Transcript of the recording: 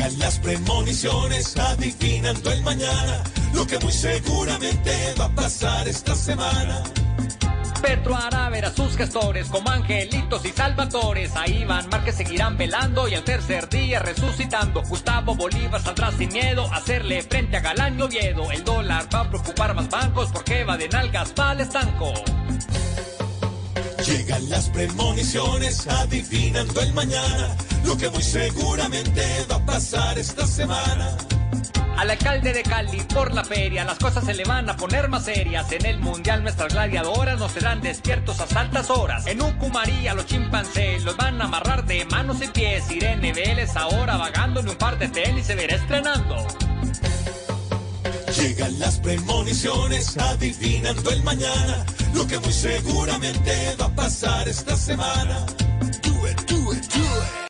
Llegan las premoniciones adivinando el mañana, lo que muy seguramente va a pasar esta semana. Petro hará ver a sus gestores como angelitos y salvadores. A Iván Márquez seguirán velando y al tercer día resucitando. Gustavo Bolívar saldrá sin miedo a hacerle frente a Galán y Oviedo. El dólar va a preocupar más bancos porque va de nalgas para el estanco. Llegan las premoniciones adivinando el mañana, lo que muy seguramente va a pasar esta semana. Al alcalde de Cali por la feria, las cosas se le van a poner más serias. En el mundial nuestras gladiadoras nos serán despiertos a altas horas. En Ucumaría los chimpancés los van a amarrar de manos y pies. Irene Vélez ahora vagando en un par de tenis se verá estrenando. Llegan las premoniciones adivinando el mañana, lo que muy seguramente va a pasar esta semana.